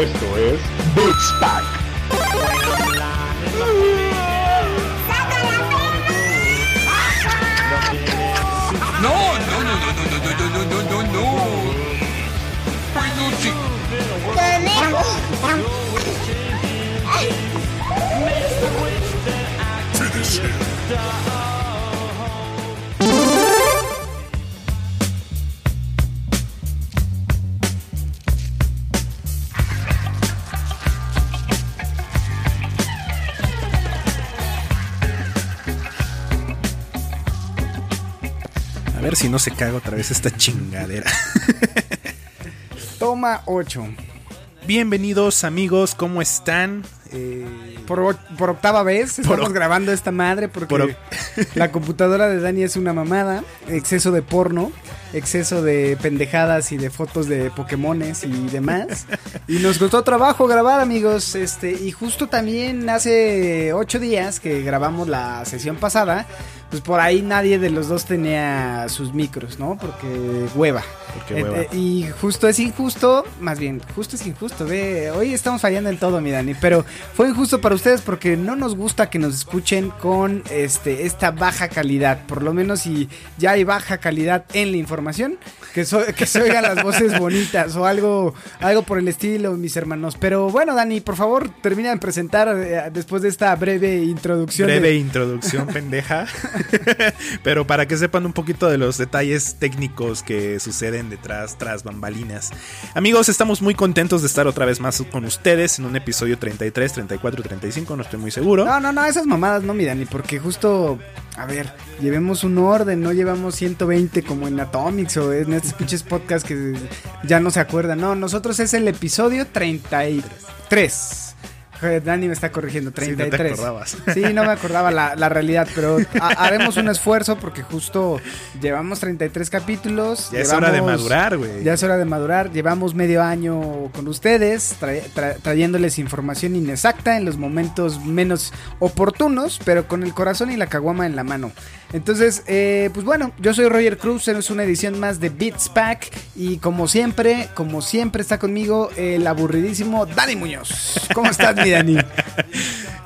Esto es Beats Pack. No, no, no, no, no, no, no, no, no, no, no, no. Peluche. Finish him. Ver si no se caga otra vez esta chingadera. Toma 8. Bienvenidos amigos, ¿cómo están? Eh, Por, por octava vez estamos grabando esta madre porque Por la computadora de Dani es una mamada, exceso de porno, exceso de pendejadas y de fotos de Pokémones y demás. Y nos costó trabajo grabar, amigos. Este, y justo también hace ocho días que grabamos la sesión pasada, pues por ahí nadie de los dos tenía sus micros, ¿no? Porque hueva. Porque hueva. eh, y justo es injusto, más bien, justo es injusto. Ve, hoy estamos fallando en todo, mi Dani, pero fue injusto para ustedes porque no nos gusta que nos escuchen con este esta baja calidad. Por lo menos si ya hay baja calidad en la información, que, so- que se oigan las voces bonitas o algo, algo por el estilo, mis hermanos. Pero bueno, Dani, por favor, termina de presentar eh, después de esta breve introducción. de- breve introducción pendeja. Pero para que sepan un poquito de los detalles técnicos que suceden detrás, tras bambalinas. Amigos, estamos muy contentos de estar otra vez más con ustedes en un episodio 33, 34, 35, no estoy muy seguro. No, no, no, esas mamadas no, mi Dani, porque justo, a ver, llevemos un orden, no llevamos 120 como en Atomics o en estos pinches podcasts que ya no se acuerdan. No, nosotros es el episodio 33. Dani me está corrigiendo, Sí, no te 33. acordabas. Sí, no me acordaba la, la realidad, pero ha- haremos un esfuerzo porque justo llevamos 33 capítulos. Ya es hora de madurar, güey. ya es hora de madurar. Llevamos medio año con ustedes, tra- tra- trayéndoles información inexacta en los momentos menos oportunos, pero con el corazón y la caguama en la mano. Entonces, eh, pues bueno, yo soy Roger Cruz, es una edición más de Beats Pack. Y como siempre, como siempre está conmigo el aburridísimo Dani Muñoz. ¿Cómo estás, mi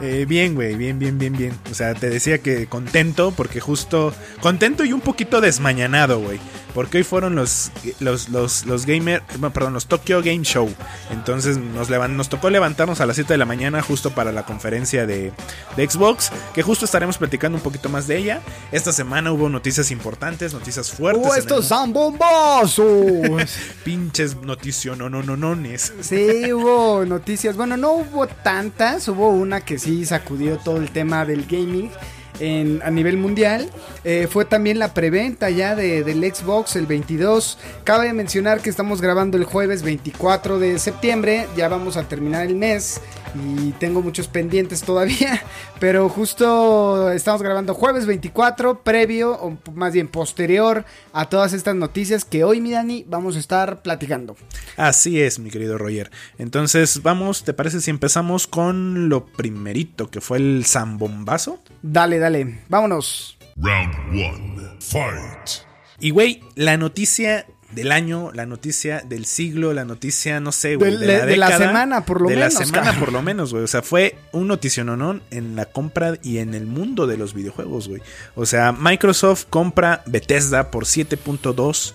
Eh, bien, güey, bien, bien, bien, bien. O sea, te decía que contento porque justo contento y un poquito desmañanado, güey. Porque hoy fueron los los los los gamer, perdón, los Tokyo Game Show. Entonces nos levan- nos tocó levantarnos a las 7 de la mañana justo para la conferencia de, de Xbox, que justo estaremos platicando un poquito más de ella. Esta semana hubo noticias importantes, noticias fuertes. ¡Oh, estos son bombazos! pinches noticias, no, no, no, no, Sí, hubo noticias. Bueno, no hubo tantas. Hubo una que sí sacudió todo el tema del gaming. En, a nivel mundial Eh, fue también la preventa ya de, del Xbox el 22 cabe mencionar que estamos grabando el jueves 24 de septiembre ya vamos a terminar el mes y tengo muchos pendientes todavía pero justo estamos grabando jueves 24 previo o más bien posterior a todas estas noticias que hoy mi Dani vamos a estar platicando Así es, mi querido Roger. Entonces, vamos, ¿te parece si empezamos con lo primerito, que fue el zambombazo? Dale, dale, vámonos. Round one. Fight. Y, güey, la noticia del año, la noticia del siglo, la noticia, no sé, güey, de la década, semana, por lo de menos, la semana, por lo menos, güey. O sea, fue un noticiononón en la compra y en el mundo de los videojuegos, güey. O sea, Microsoft compra Bethesda por 7.2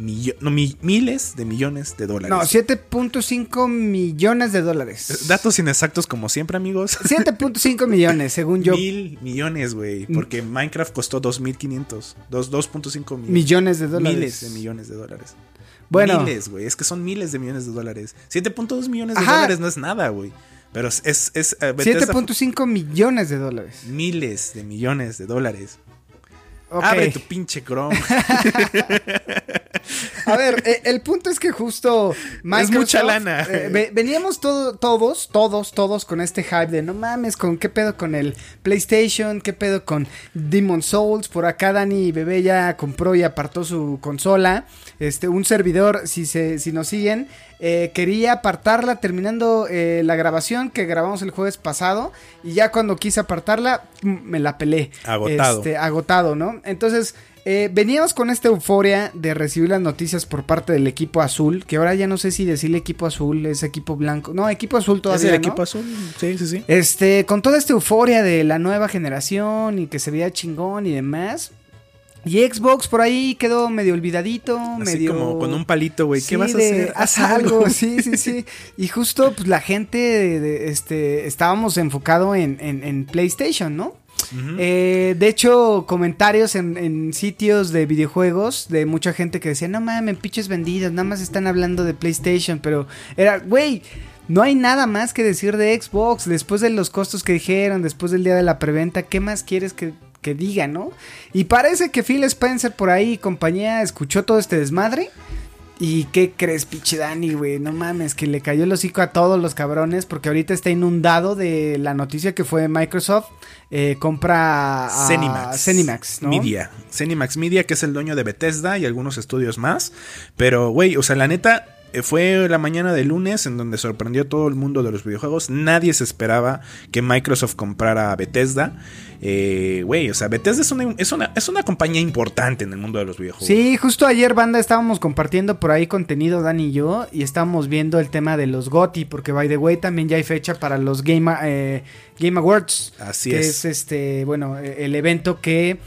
millo- no, mi- miles de millones de dólares. No, 7.5 millones de dólares. Datos inexactos como siempre, amigos. 7.5 millones, según yo. Mil millones, güey. Porque Minecraft costó 2.500. dos- 2.5 millones. Millones de dólares. Miles de millones de dólares. Bueno. Miles, güey. Es que son miles de millones de dólares. 7.2 millones de Ajá. dólares no es nada, güey. Pero es... es, es, eh, Bethesda- 7.5 millones de dólares. Miles de millones de dólares. Abre tu pinche Chrome. A ver, eh, el punto es que justo Microsoft, mucha lana. eh, ve- veníamos todo- todos, todos, todos con este hype de no mames, con qué pedo con el PlayStation, qué pedo con Demon Souls. Por acá Dani Bebé ya compró y apartó su consola. Este, un servidor, si se, si nos siguen, eh, quería apartarla terminando eh, la grabación que grabamos el jueves pasado. Y ya cuando quise apartarla, me la pelé. Agotado. Este, agotado, ¿no? Entonces, eh, veníamos con esta euforia de recibir las noticias por parte del equipo azul, que ahora ya no sé si decirle equipo azul, es equipo blanco. No, equipo azul todavía. ¿Es el ¿no? equipo azul? Sí, sí, sí. Este, con toda esta euforia de la nueva generación y que se veía chingón y demás. Y Xbox por ahí quedó medio olvidadito, Así medio como con un palito, güey. ¿Qué Sí, vas a hacer? Haz algo, sí, sí, sí. Y justo, pues la gente, de- de- este, estábamos enfocado en, en- en PlayStation, ¿no? Eh, de hecho, comentarios en, en sitios de videojuegos de mucha gente que decía, no mames, pinches vendidos, nada más están hablando de PlayStation, pero era, güey, no hay nada más que decir de Xbox, después de los costos que dijeron, después del día de la preventa, ¿qué más quieres que, que diga, no? Y parece que Phil Spencer por ahí y compañía escuchó todo este desmadre. ¿Y qué crees, pinche Dani, güey? No mames, que le cayó el hocico a todos los cabrones porque ahorita está inundado de la noticia que fue Microsoft eh, compra a Cenimax. Cenimax, ¿no? Media. Cenimax Media, que es el dueño de Bethesda y algunos estudios más. Pero, güey, o sea, la neta, fue la mañana de lunes en donde sorprendió a todo el mundo de los videojuegos. Nadie se esperaba que Microsoft comprara a Bethesda. Eh, Güey, o sea, Bethesda es una, es, una, es una compañía importante en el mundo de los videojuegos. Sí, justo ayer, banda, estábamos compartiendo por ahí contenido, Dani y yo, y estábamos viendo el tema de los GOTY, porque, by the way, también ya hay fecha para los Game, eh, Game Awards. Así que es. es este, bueno, eh, el evento que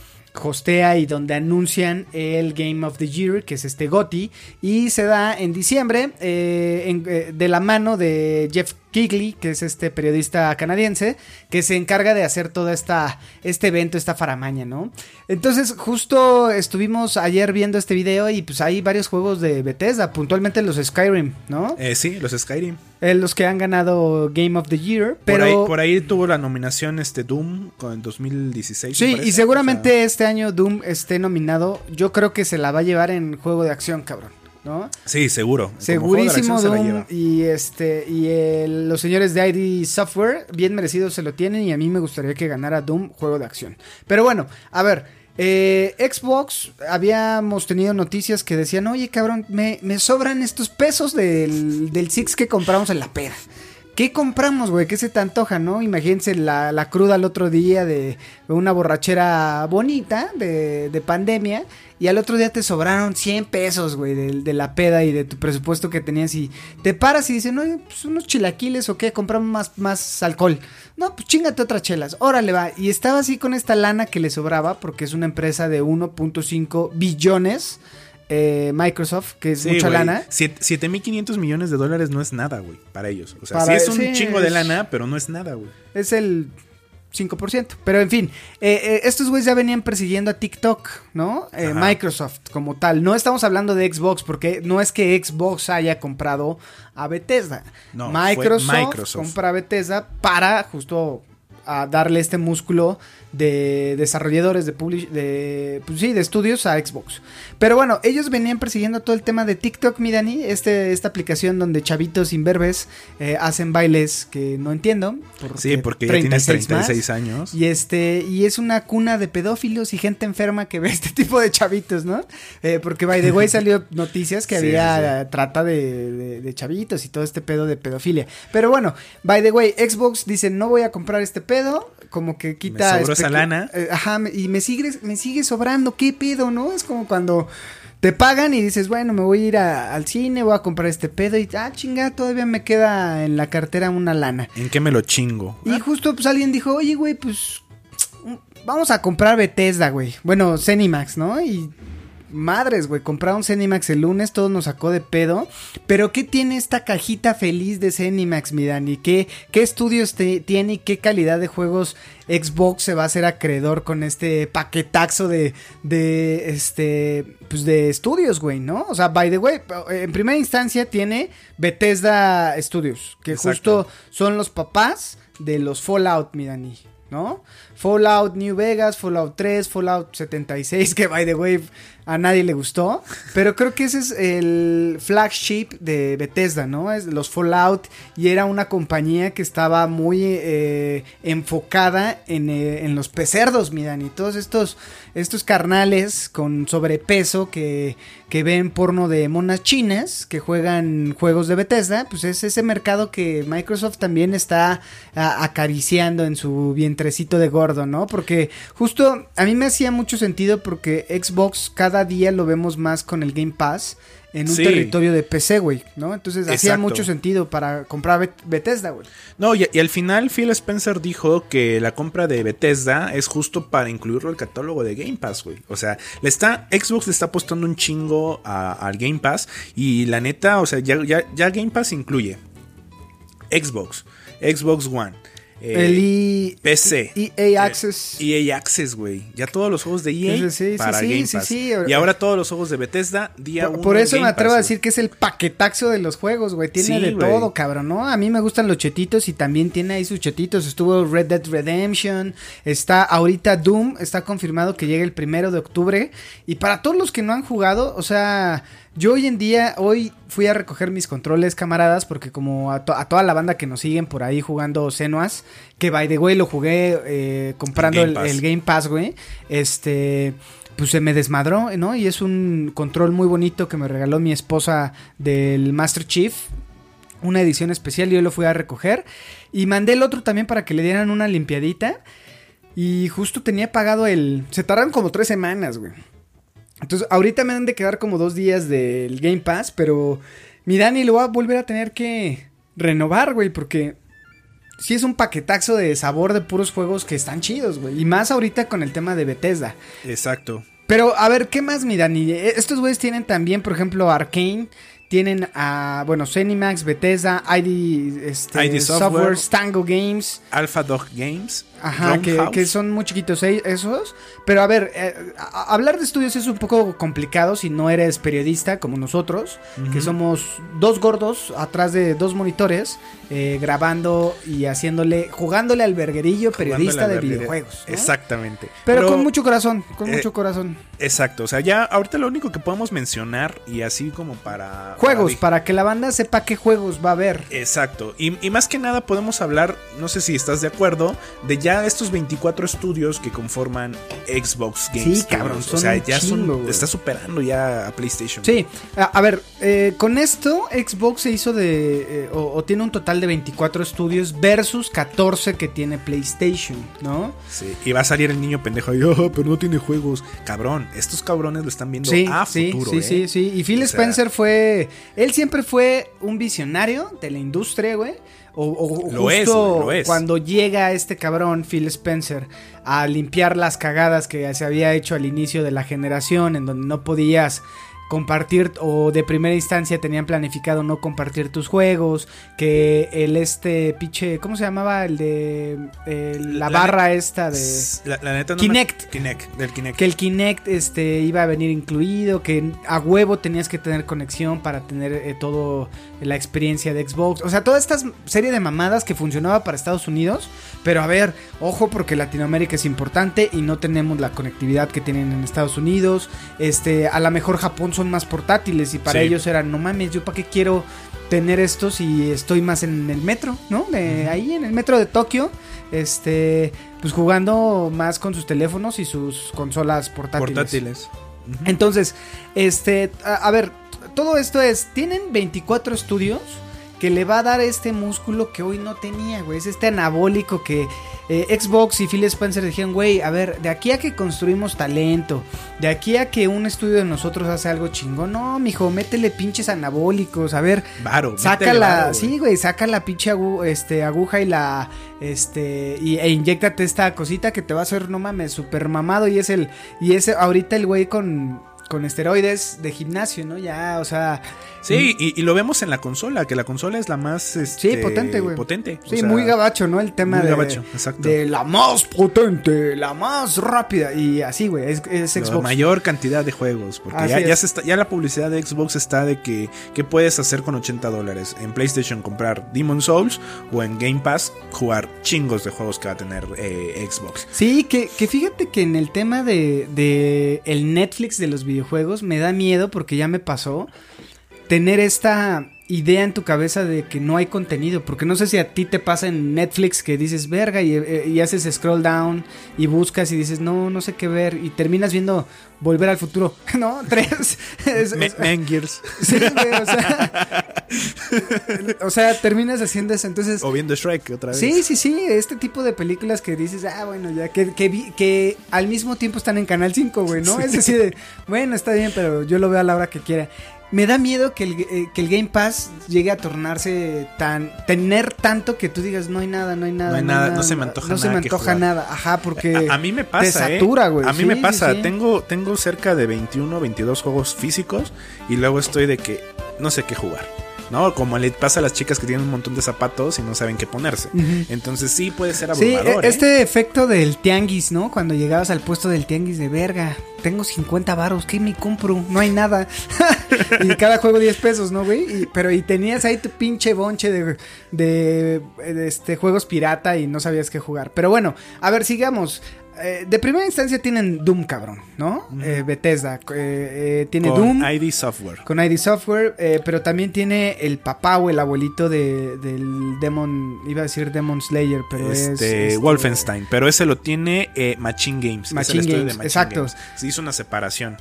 hostea y donde anuncian el Game of the Year, que es este GOTY, y se da en diciembre eh, en- eh, de la mano de Jeff Kigley, que es este periodista canadiense, que se encarga de hacer todo esta, este evento, esta faramaña, ¿no? Entonces, justo estuvimos ayer viendo este video y pues hay varios juegos de Bethesda, puntualmente los Skyrim, ¿no? Eh, sí, los Skyrim. Eh, los que han ganado Game of the Year, Por, pero... ahí, por ahí tuvo la nominación este Doom en 2016. me Sí, y seguramente O sea, este año Doom esté nominado. Yo creo que se la va a llevar en juego de acción, cabrón. ¿No? sí, seguro. De Segurísimo la lleva. y este y el- los señores de ID Software bien merecidos se lo tienen y a mí me gustaría que ganara Doom juego de acción. Pero bueno, a ver, eh, Xbox habíamos tenido noticias que decían, oye cabrón, me, me sobran estos pesos del, del Six que compramos en la pera. ¿Qué compramos, güey? ¿Qué se te antoja, no? Imagínense la, la cruda el otro día de una borrachera bonita de, de pandemia y al otro día te sobraron 100 pesos, güey, de, de la peda y de tu presupuesto que tenías y te paras y dices, no, pues unos chilaquiles o qué, compramos más, más alcohol. No, pues chingate otras chelas, órale va. Y estaba así con esta lana que le sobraba porque es una empresa de 1.5 billones. Eh, Microsoft, que es Sí, mucha güey. lana. Siete- 7.500 millones de dólares no es nada, güey, para ellos. O sea, Para- sí es un sí, chingo de lana, pero no es nada, güey. Es el 5%. Pero en fin, eh, eh, estos güeyes ya venían persiguiendo a TikTok, ¿no? Eh. Microsoft como tal. No estamos hablando de Xbox porque no es que Xbox haya comprado a Bethesda. No, Microsoft, Microsoft. compra a Bethesda para justo a darle este músculo de desarrolladores de, publish- de pues sí, de estudios a Xbox. Pero bueno, ellos venían persiguiendo todo el tema de TikTok, mi Dani, este, esta aplicación donde chavitos imberbes eh, hacen bailes que no entiendo. Sí, porque ya tienes 36 más. 36 años. Y este, y es una cuna de pedófilos y gente enferma que ve este tipo de chavitos, ¿no? Eh, porque by the way salió noticias que Sí, había sí, trata de, de- de chavitos y todo este pedo de pedofilia. Pero bueno, by the way, Xbox dice no voy a comprar este pedo, como que quita. Esa lana. eh, ajá, y me sigue, me sigue sobrando, ¿qué pedo, no? Es como cuando te pagan y dices, bueno, me voy a ir a- al cine, voy a comprar este pedo y, ah, chinga, todavía me queda en la cartera una lana. ¿En qué me lo chingo? Y justo pues alguien dijo, oye, güey, pues vamos a comprar Bethesda, güey. Bueno, Cenimax, ¿no? Y madres, güey, compraron Cenimax el lunes, todo nos sacó de pedo. Pero ¿qué tiene esta cajita feliz de Cenimax, mi Dani? ¿Qué, qué estudios te- tiene y qué calidad de juegos Xbox se va a hacer acreedor con este paquetaxo de, de, este, pues de estudios, güey, ¿no? O sea, by the way, en primera instancia tiene Bethesda Studios, que Exacto. justo son los papás de los Fallout, mi Dani, ¿no? Fallout New Vegas, Fallout 3, Fallout 76, que by the way a nadie le gustó, pero creo que ese es el flagship de Bethesda, ¿no? Es los Fallout y era una compañía que estaba muy eh, enfocada en, eh, en los pecerdos, mi Dani, todos estos, estos carnales con sobrepeso que, que ven porno de monas chinas, que juegan juegos de Bethesda, pues es ese mercado que Microsoft también está acariciando en su vientrecito de gordo, ¿no? Porque justo a mí me hacía mucho sentido porque Xbox cada día lo vemos más con el Game Pass en un Sí. territorio de PC, güey, ¿no? Entonces hacía mucho sentido para comprar Bet- Bethesda, güey. No, y, y al final Phil Spencer dijo que la compra de Bethesda es justo para incluirlo al catálogo de Game Pass, güey. O sea, le está, Xbox le está apostando un chingo a- al Game Pass y la neta, o sea, ya, ya, ya Game Pass incluye Xbox, Xbox One, eh, el I- PC. EA Access. EA Access, güey. Ya todos los juegos de EA Sí, para sí, Game Pass. sí. Y ahora todos los juegos de Bethesda día Por, uno por eso me atrevo Pass, a decir que es el paquetaxo de los juegos, güey. Tiene de todo, cabrón, ¿no? A mí me gustan los chetitos y también tiene ahí sus chetitos. Estuvo Red Dead Redemption. Está ahorita Doom. Está confirmado que llega el primero de octubre. Y para todos los que no han jugado, o sea, yo hoy en día, hoy fui a recoger mis controles, camaradas, porque como a, to- a toda la banda que nos siguen por ahí jugando Senuas, que by the way lo jugué eh, comprando Game el, Game Pass, güey. Este pues se me desmadró, ¿no? Y es un control muy bonito que me regaló mi esposa del Master Chief. Una edición especial, yo lo fui a recoger. Y mandé el otro también para que le dieran una limpiadita. Y justo tenía pagado el... Se tardaron como tres semanas, güey. Entonces, ahorita me han de quedar como dos días del Game Pass, pero mi Dani lo va a volver a tener que renovar, güey, porque sí es un paquetazo de sabor de puros juegos que están chidos, güey. Y más ahorita con el tema de Bethesda. Exacto. Pero, a ver, ¿qué más, mi Dani? Eh, Estos güeyes tienen también, por ejemplo, Arkane. Tienen a, bueno, Zenimax, Bethesda, ID, este, ID Software. Tango Games. Alpha Dog Games. Ajá, que, son muy chiquitos esos. Pero a ver, eh, hablar de estudios es un poco complicado si no eres periodista como nosotros, que somos dos gordos atrás de dos monitores, eh, grabando y haciéndole, jugándole al verguerillo periodista de videojuegos. ¿no? Exactamente. Pero, con mucho corazón, con eh, mucho corazón. Exacto. O sea, ya ahorita lo único que podemos mencionar y así como para. Juegos, para- para que la banda sepa qué juegos va a haber. Exacto. Y, y más que nada podemos hablar, no sé si estás de acuerdo, de ya estos 24 estudios que conforman Xbox Game Sí, cabrón, O sea, ya chingo, son. Está superando ya a PlayStation. Sí, a, a ver, eh, con esto Xbox se hizo de, eh, o, o tiene un total de 24 estudios versus 14 que tiene PlayStation, ¿no? Sí, Y va a salir el niño pendejo ahí, "Oh, pero no tiene juegos. Cabrón, estos cabrones lo están viendo Sí, a sí, futuro. sí, ¿eh? sí, sí. Y Phil O sea- Spencer fue, él siempre fue un visionario de la industria, güey. O, o- Lo es, justo güey, lo es. cuando llega este cabrón, Phil Spencer, a limpiar las cagadas que se había hecho al inicio de la generación, en donde no podías compartir o de primera instancia tenían planificado no compartir tus juegos, que el este pinche, ¿cómo se llamaba? El de la, La barra esta de... La, la neta no Kinect. Me... Kinect, del Kinect. Que el Kinect este, iba a venir incluido, que a huevo tenías que tener conexión para tener eh, todo la experiencia de Xbox. O sea, toda esta serie de mamadas que funcionaba para Estados Unidos. Pero a ver, ojo porque Latinoamérica es importante y no tenemos la conectividad que tienen en Estados Unidos. Este, a lo mejor Japón son más portátiles y para Sí. ellos eran, no mames, yo para qué quiero tener esto si estoy más en el metro, ¿no? De ahí en el metro de Tokio, este, pues jugando más con sus teléfonos y sus consolas portátiles. Portátiles. Entonces, este, a, a ver, todo esto es, tienen 24 estudios que le va a dar este músculo que hoy no tenía, güey. Es este anabólico que eh, Xbox y Phil Spencer dijeron, güey, a ver, de aquí a que construimos talento, de aquí a que un estudio de nosotros hace algo chingón, no, mijo, métele pinches anabólicos, a ver, Varo. Saca la, varo, güey. sí, güey, saca la pinche agu- este, aguja y la, este, y, e inyectate esta cosita que te va a hacer, no mames, súper mamado y es el, y es ahorita el güey con, con esteroides de gimnasio, ¿no? Ya, o sea, Sí, y, y lo vemos en la consola, que la consola es la más este, Sí, potente, güey. Potente. o sí, sea, muy gabacho, ¿no? El tema muy de, gabacho, exacto. de la más potente, la más rápida y así, güey, es, es La Xbox. mayor cantidad de juegos. Porque ya, ya, se está, ya la publicidad de Xbox está de que ¿qué puedes hacer con 80 dólares? En PlayStation comprar Demon Souls o en Game Pass jugar chingos de juegos que va a tener eh, Xbox. Sí, que, que fíjate que en el tema de, de el Netflix de los videojuegos me da miedo porque ya me pasó tener esta idea en tu cabeza de que no hay contenido. Porque no sé si a ti te pasa en Netflix que dices verga y, eh, y haces scroll down y buscas y dices no, no sé qué ver. Y terminas viendo Volver al futuro. ¿No? Tres. Es- es- Gears. sí, güey, o sea. o sea, terminas haciendo eso. Entonces. O viendo Shrek otra vez. Sí, sí, sí, este tipo de películas que dices, ah, bueno, ya, que, que, vi- que al mismo tiempo están en Canal 5, güey, ¿no? Es así de, bueno, está bien, pero yo lo veo a la hora que quiera. Me da miedo que el, eh, que el Game Pass llegue a tornarse tan, tener tanto que tú digas, no hay nada, no hay nada. No hay nada, no se me antoja No se nada me antoja nada, ajá, porque A, a mí me pasa, te ¿eh? satura, güey. A mí Sí, me pasa. sí. Tengo, tengo cerca de 21, 22 juegos físicos y luego estoy de que no sé qué jugar. ¿No? Como le pasa a las chicas que tienen un montón de zapatos y no saben qué ponerse. Entonces sí puede ser Sí, abrumador. e- ¿eh? este efecto del tianguis, ¿no? Cuando llegabas al puesto del tianguis de verga, tengo 50 varos, ¿qué me compro? No hay nada. y cada juego 10 pesos, ¿no, güey? Y- pero y tenías ahí tu pinche bonche de, de, de, este, juegos pirata y no sabías qué jugar. Pero bueno, a ver, sigamos. Eh, de primera instancia tienen Doom, cabrón, ¿no? Eh, Bethesda. eh, eh, tiene Con Doom ID Software. con ID Software, eh, pero también tiene el papá o el abuelito de, del Demon, iba a decir Demon Slayer, pero es... este, este, Wolfenstein, pero ese lo tiene Machine Games. es Machine Games, exacto. Se hizo una separación.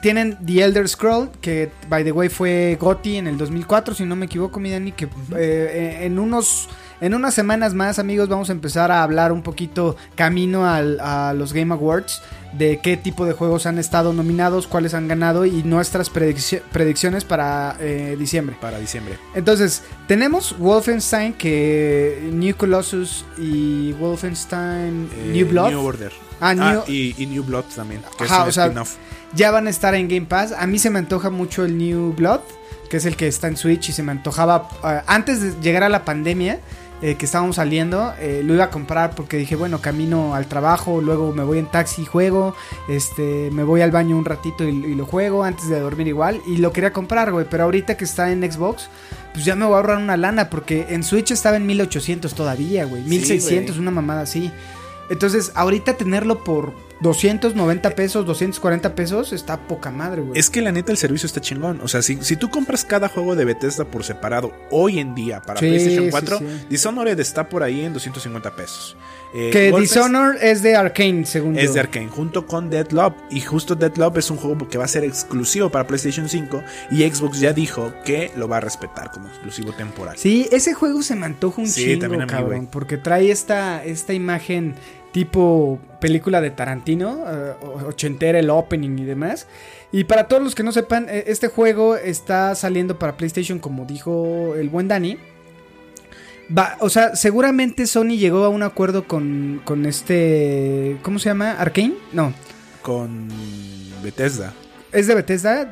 Tienen The Elder Scroll, que by the way fue GOTY en el 2004, si no me equivoco, mi Dani, que en unos... En unas semanas más, amigos, vamos a empezar a hablar un poquito camino al- a los Game Awards de qué tipo de juegos han estado nominados, cuáles han ganado y nuestras predicci- predicciones para eh, diciembre. Para diciembre. Entonces, tenemos Wolfenstein, que New Colossus y Wolfenstein Eh, New Blood New Order. Ah, New- y, y New Blood también. Que Ajá, es un o sea, spin-off. ya van a estar en Game Pass. A mí se me antoja mucho el New Blood, que es el que está en Switch y se me antojaba eh, antes de llegar a la pandemia. Eh, que estábamos saliendo, eh, lo iba a comprar porque dije, bueno, camino al trabajo, luego me voy en taxi y juego, este, me voy al baño un ratito y, y lo juego antes de dormir igual, y lo quería comprar, güey, pero ahorita que está en Xbox, pues ya me voy a ahorrar una lana, porque en Switch estaba en 1800 todavía, güey, 1600, güey. una mamada así. Entonces, ahorita tenerlo por 290 pesos, 240 pesos, está poca madre, güey. Es que la neta el servicio está chingón. O sea, si, si tú compras cada juego de Bethesda por separado hoy en día para Sí, PlayStation sí, 4, sí. Dishonored está por ahí en 250 pesos. Eh, que Wolfenstein Dishonored es de Arkane, según es yo. de Arkane, junto con Deadloop. Y justo Deadloop es un juego que va a ser exclusivo para PlayStation 5. Y Xbox ya dijo que lo va a respetar como exclusivo temporal. Sí, ese juego se me antoja un Sí, chingo, también a mí, cabrón, güey. porque trae esta, esta imagen tipo película de Tarantino, eh, ochentera, el opening y demás. Y para todos los que no sepan, eh, este juego está saliendo para PlayStation, como dijo el buen Dani. Va, o sea, seguramente Sony llegó a un acuerdo con, con este... ¿Cómo se llama? ¿Arkane? No. Con Bethesda. ¿Es de Bethesda?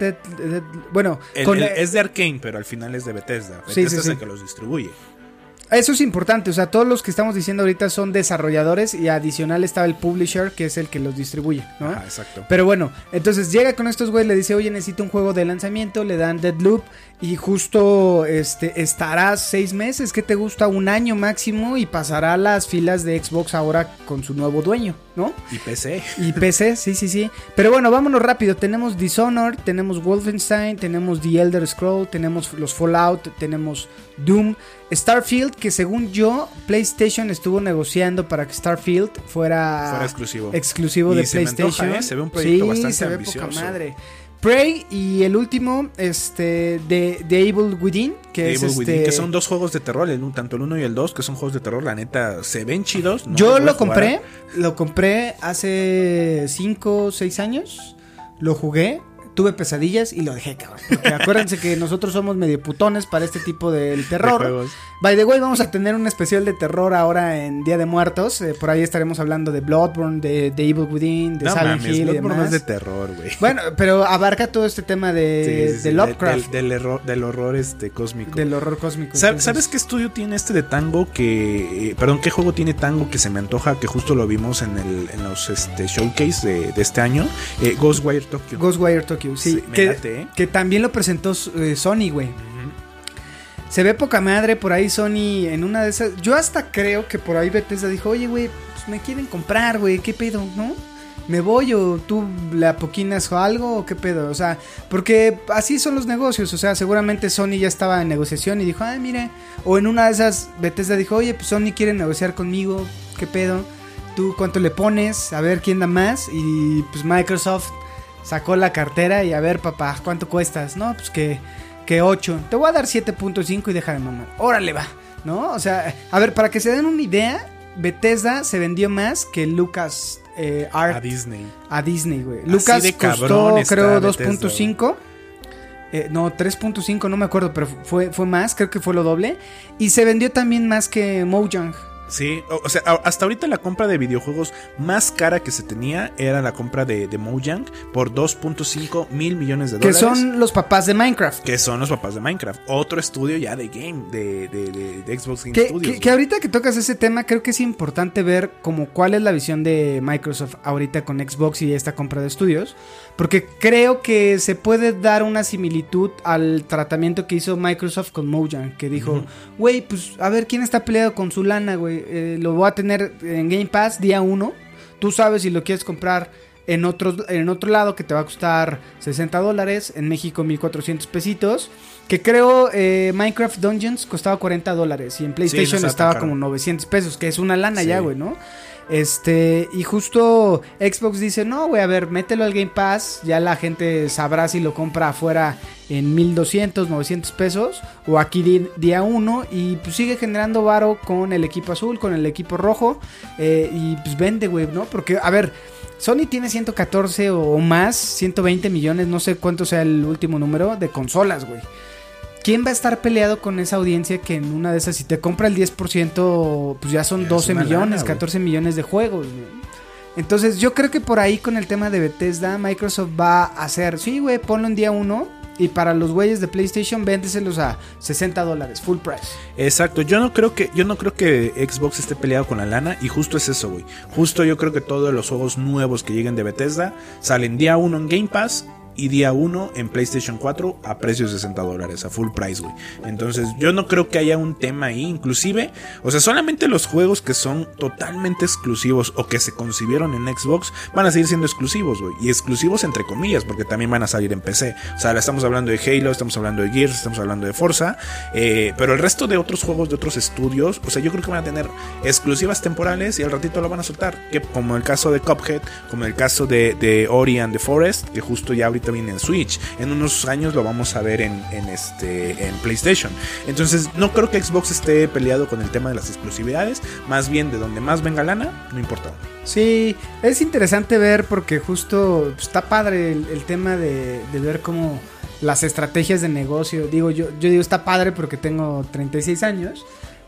Bueno, El- con, el- es de Arkane, pero al final es de Bethesda. Bethesda Sí, sí, es sí. el que los distribuye. Eso es importante, o sea, todos los que estamos diciendo ahorita son desarrolladores y adicional estaba el publisher que es el que los distribuye, ¿no? Ajá, exacto. Pero bueno, entonces llega con estos güeyes, le dice, oye, necesito un juego de lanzamiento, le dan Deadloop y justo este estará seis meses, que te gusta? Un año máximo y pasará a las filas de Xbox ahora con su nuevo dueño, ¿no? Y PC. Y PC, sí, sí, sí. Pero bueno, vámonos rápido. Tenemos Dishonored, tenemos Wolfenstein, tenemos The Elder Scroll, tenemos los Fallout, tenemos Doom, Starfield, que según yo, PlayStation estuvo negociando para que Starfield fuera, Fuera exclusivo. exclusivo Y de se me antoja, PlayStation. ¿eh? Se ve un proyecto sí, bastante se ve ambicioso. poca madre. Prey y el último, este, de, de Evil Within, que es Evil Within, este... que son dos juegos de terror, el, tanto el uno y el dos, que son juegos de terror, la neta, se ven chidos. no Yo lo compré, lo compré hace 5 o 6 años. Lo jugué, tuve pesadillas y lo dejé, cabrón. Porque acuérdense que nosotros somos medio putones para este tipo del De terror. By the way, vamos a tener un especial de terror ahora en Día de Muertos. Eh, por ahí estaremos hablando de Bloodborne, de, de Evil Within, de No Silent mames, Hill y Bloodborne no demás. es de terror, güey. Bueno, pero abarca todo este tema de, Sí, sí, de sí, Lovecraft, Del, del error, del horror este cósmico. del horror cósmico. Entonces, ¿Sabes qué estudio tiene este de Tango que... eh, perdón, qué juego tiene Tango que se me antoja? Que justo lo vimos en, el, en los este, showcase de, de este año. Eh, Ghostwire Tokyo. Ghostwire Tokyo, sí. Que, late, ¿eh? que también lo presentó eh, Sony, güey. Se ve poca madre por ahí Sony en una de esas. Yo hasta creo que por ahí Bethesda dijo, oye, güey, pues me quieren comprar, güey, ¿qué pedo, no? me voy o tú le apoquinas o algo o qué pedo, o sea, porque así son los negocios, o sea, seguramente Sony ya estaba en negociación y dijo, ay, mire, o en una de esas Bethesda dijo, oye, pues Sony quiere negociar conmigo, qué pedo, tú cuánto le pones, a ver quién da más y pues Microsoft sacó la cartera y a ver, papá, ¿cuánto cuestas? No, pues que que 8. Te voy a dar 7.5 y deja de mamar. Órale va, ¿no? O sea, a ver, para que se den una idea, Bethesda se vendió más que Lucas eh, Art A Disney. a Disney, güey. Así Lucas de costó, creo, Bethesda, 2.5. Eh, no, 3.5, no me acuerdo, pero fue, fue más, creo que fue lo doble. Y se vendió también más que Mojang. Sí, o, o sea, hasta ahorita la compra de videojuegos más cara que se tenía era la compra de, de Mojang por 2.5 mil millones de Que dólares. son los papás de Minecraft. que son los papás de Minecraft. Otro estudio ya de game, de, de, de- Xbox Game Que, Studios. que- que ahorita que tocas ese tema, creo que es importante ver como cuál es la visión de Microsoft ahorita con Xbox y esta compra de estudios. Porque creo que se puede dar una similitud al tratamiento que hizo Microsoft con Mojang. Que dijo, güey, pues a ver quién está peleado con su lana, güey. Eh, lo voy a tener en Game Pass día uno. Tú sabes si lo quieres comprar en otro, en otro lado que te va a costar 60 dólares. En México 1400 pesitos. Que creo eh, Minecraft Dungeons costaba 40 dólares. Y en PlayStation estaba como 900 pesos. Que es una lana Sí. ya, güey, ¿no? Este, y justo Xbox dice, no, güey, a ver, mételo al Game Pass, ya la gente sabrá si lo compra afuera en 1200, 900 pesos, o aquí día 1, y pues sigue generando varo con el equipo azul, con el equipo rojo, eh, y pues vende, güey, ¿no? Porque, a ver, Sony tiene 114 o más, 120 millones, no sé cuánto sea el último número, de consolas, güey. ¿Quién va a estar peleado con esa audiencia que en una de esas, si te compra el 10%, pues ya son Ya es 12 una millones, lana, güey. 14 millones de juegos, güey? Entonces yo creo que por ahí con el tema de Bethesda, Microsoft va a hacer, sí, güey, ponlo en día 1 y para los güeyes de PlayStation véndeselos a 60 dólares, full price. Exacto, yo no creo que yo no creo que Xbox esté peleado con la lana y justo es eso, güey. Justo yo creo que todos los juegos nuevos que lleguen de Bethesda salen día 1 en Game Pass y día 1 en PlayStation 4 a precio de 60 dólares, a full price, güey. Entonces yo no creo que haya un tema ahí, inclusive, o sea, solamente los juegos que son totalmente exclusivos o que se concibieron en Xbox van a seguir siendo exclusivos, güey. Y exclusivos entre comillas, porque también van a salir en PC. O sea, estamos hablando de Halo, estamos hablando de Gears, estamos hablando de Forza, eh, pero el resto de otros juegos de otros estudios, o sea, yo creo que van a tener exclusivas temporales y al ratito lo van a soltar, que como el caso de Cuphead, como el caso de, de Ori and the Forest, que justo ya ahorita viene en Switch, en unos años lo vamos a ver en, este en PlayStation. Entonces, no creo que Xbox esté peleado con el tema de las exclusividades, más bien de donde más venga lana, no importa. Sí, es interesante ver porque justo está padre el, tema de, de ver cómo las estrategias de negocio, digo yo, yo digo está padre porque tengo 36 años,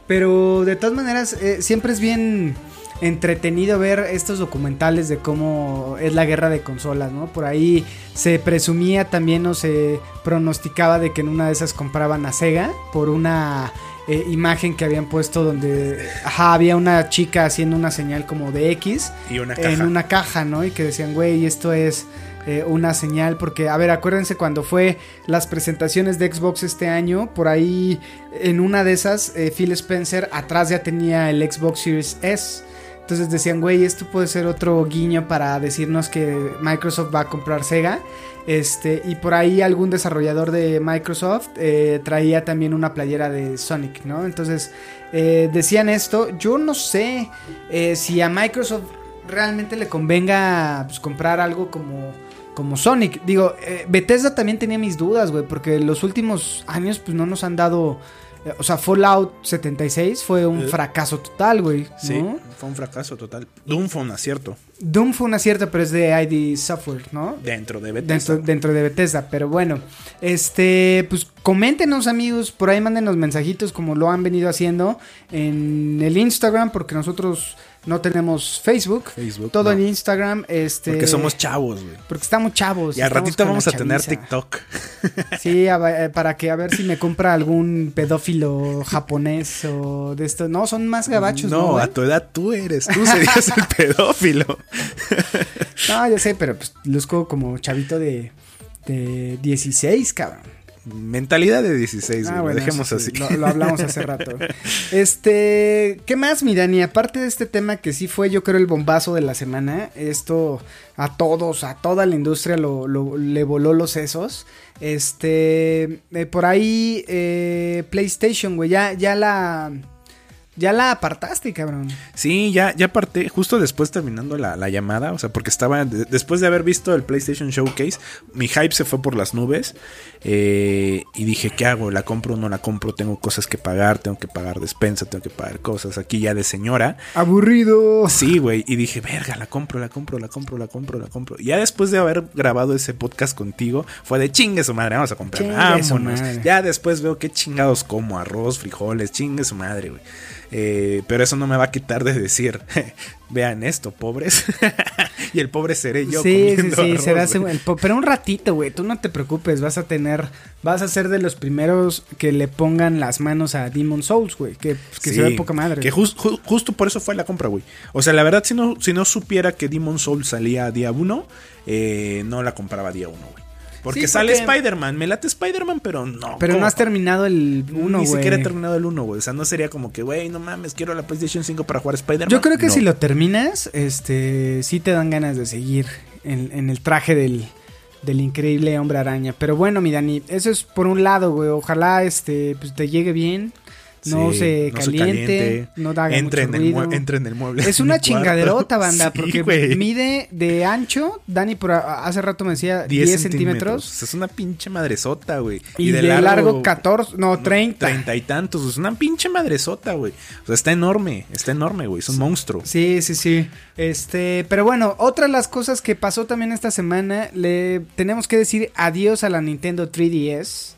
pero de todas maneras eh, siempre es bien entretenido ver estos documentales de cómo es la guerra de consolas, ¿no? Por ahí se presumía también o se pronosticaba de que en una de esas compraban a Sega por una eh, imagen que habían puesto donde ajá, había una chica haciendo una señal como de X Y una caja. en una caja, ¿no? Y que decían, güey, esto es eh, una señal, porque, a ver, acuérdense cuando fue las presentaciones de Xbox este año, por ahí en una de esas, eh, Phil Spencer atrás ya tenía el Xbox Series S. Entonces decían, güey, esto puede ser otro guiño para decirnos que Microsoft va a comprar Sega. Este, y por ahí algún desarrollador de Microsoft eh, traía también una playera de Sonic, ¿no? Entonces eh, decían esto. Yo no sé eh, si a Microsoft realmente le convenga pues, comprar algo como, como Sonic. Digo, eh, Bethesda también tenía mis dudas, güey, porque los últimos años pues no nos han dado... o sea, Fallout 76 fue un Eh. fracaso total, güey. Sí, ¿no? fue un fracaso total. Doom fue un acierto Doom fue un acierto, pero es de ID Software, ¿no? dentro de Bethesda. Dentro, dentro de Bethesda, pero bueno, este, pues coméntenos amigos, por ahí mándenos mensajitos como lo han venido haciendo en el Instagram, porque nosotros no tenemos Facebook, Facebook, todo no. en Instagram, este, Porque somos chavos, güey. porque estamos chavos. Y al ratito vamos a tener. TikTok. Sí, a eh, para que a ver si me compra algún pedófilo japonés o de esto. No, son más gabachos, ¿no? No, a tu edad tú eres. Tú serías el pedófilo. No, ya sé, pero pues luzco como chavito de, de 16, cabrón. Mentalidad de 16, Ah, güey, bueno, dejemos sí, así. Lo, lo hablamos hace rato. Este, ¿qué más, mi Dani? Aparte de este tema que sí fue, yo creo, el bombazo de la semana. Esto a todos, a toda la industria lo, lo- le voló los sesos. Este, eh, por ahí, eh, PlayStation, güey, ya, ya la, ya la apartaste, cabrón. Sí, ya, ya aparté, justo después terminando la, la llamada, o sea, porque estaba, de- después de haber visto el PlayStation Showcase, mi hype se fue por las nubes eh, y dije, ¿qué hago? ¿La compro o no la compro? Tengo cosas que pagar, tengo que pagar despensa, tengo que pagar cosas aquí ya de señora. Aburrido. Sí, güey, y dije, verga, la compro, la compro, la compro, la compro, la compro. Y ya después de haber grabado ese podcast contigo, fue de chingue su madre, vamos a comprar, vámonos. Ya después veo qué chingados como, arroz, frijoles, chingue su madre, güey. Eh, pero eso no me va a quitar de decir, vean esto, pobres. y el pobre seré yo. sí, sí, comiendo sí, arroz, serás güey. el po- pero un ratito, güey, tú no te preocupes, vas a tener, vas a ser de los primeros que le pongan las manos a Demon Souls, güey, que, que se ve poca madre. Que jus- ju- justo por eso fue la compra, güey. O sea, la verdad, si no, si no supiera que Demon Soul salía día 1, no la compraba día 1, güey. Porque Sí, sale Spider-Man, me late Spider-Man, pero no. pero no has terminado el uno, Ni güey. siquiera he terminado el 1, güey. O sea, no sería como que, güey, no mames, quiero la PlayStation 5 para jugar Spider-Man. Yo creo que No. si lo terminas, este, sí te dan ganas de seguir en, en el traje del, del increíble hombre araña. Pero bueno, mi Dani, eso es por un lado, güey. Ojalá, este, pues te llegue bien. No Sí, se no se caliente, no mucho en, el entre en el mueble. Es una chingaderota, banda, Sí, porque mide de ancho, Dani por hace rato me decía 10, centímetros. Es una pinche madresota, güey. Y, de, largo, 14, no, 30. Treinta y tantos. Es una pinche madresota, güey. O sea, está enorme. Está enorme, güey. Es un monstruo. Sí, sí, sí. Este, pero bueno, otra de las cosas que pasó también esta semana, le tenemos que decir adiós a la Nintendo 3DS.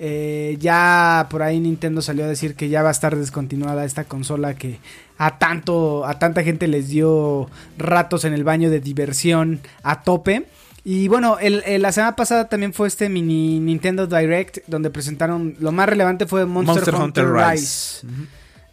Eh, ya por ahí Nintendo salió a decir que ya va a estar descontinuada esta consola que a tanto a tanta gente les dio ratos en el baño de diversión a tope. Y bueno, el, el- la semana pasada también fue este mini Nintendo Direct donde presentaron lo más relevante fue Monster, Hunter, Rise.